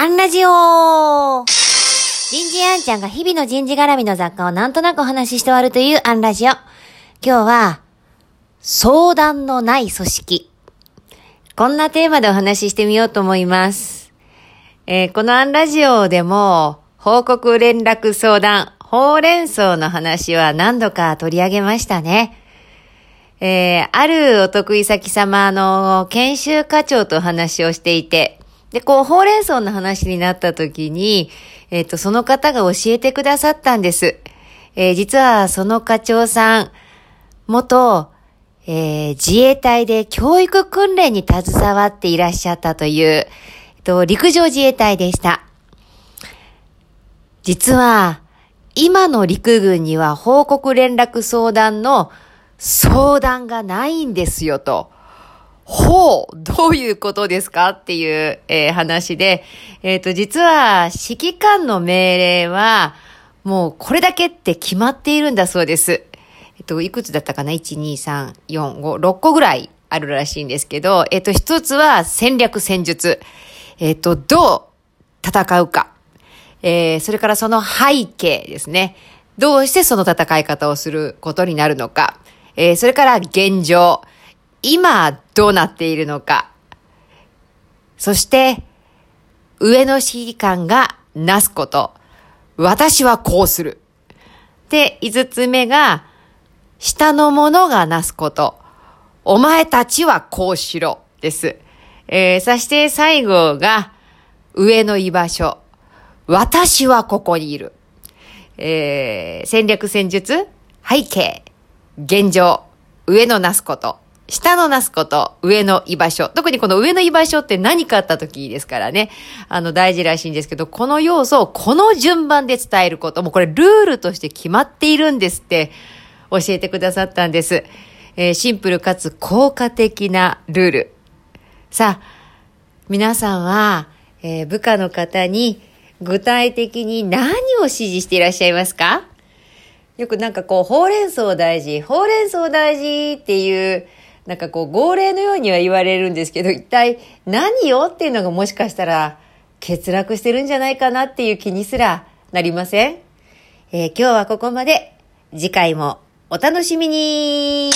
アンラジオ人事アンちゃんが日々の人事絡みの雑貨をなんとなくお話しして終わるというアンラジオ。今日は、相談のない組織。こんなテーマでお話ししてみようと思います。えーこのアンラジオでも、報告連絡相談、ほうれん草の話は何度か取り上げましたね。えーあるお得意先様の研修課長とお話をしていて、で、こう、ほうれん草の話になった時に、えっ、と、その方が教えてくださったんです。えー実はその課長さん、元、えー自衛隊で教育訓練に携わっていらっしゃったという、えっと、陸上自衛隊でした。実は、今の陸軍には報告連絡相談の相談がないんですよと。ほう、どういうことですか？っていう、えー話で、えっ、と、実は、指揮官の命令は、もうこれだけって決まっているんだそうです。えっと、いくつだったかな ?1、2、3、4、5、6個ぐらいあるらしいんですけど、えっと、一つは戦略戦術。えっと、どう戦うか。えーそれからその背景ですね。どうしてその戦い方をすることになるのか。えーそれから現状。今、どうなっているのか。そして、上の指揮官がなすこと。私はこうする。で、五つ目が、下の者がなすこと。お前たちはこうしろ。です。えーそして最後が、上の居場所。私はここにいる。えー戦略戦術、背景、現状、上のなすこと、下のなすこと、上の居場所。特にこの上の居場所って何かあった時ですからね。あの、大事らしいんですけど、この要素をこの順番で伝えること。もうこれルールとして決まっているんですって教えてくださったんです。えーシンプルかつ効果的なルール。さあ、皆さんは、えー部下の方に具体的に何を指示していらっしゃいますか？よくなんかこう、ほうれん草大事、ほうれん草大事っていう、なんかこう、号令のようには言われるんですけど、一体何よっていうのがもしかしたら欠落してるんじゃないかなっていう気にすらなりません？えー今日はここまで。次回もお楽しみに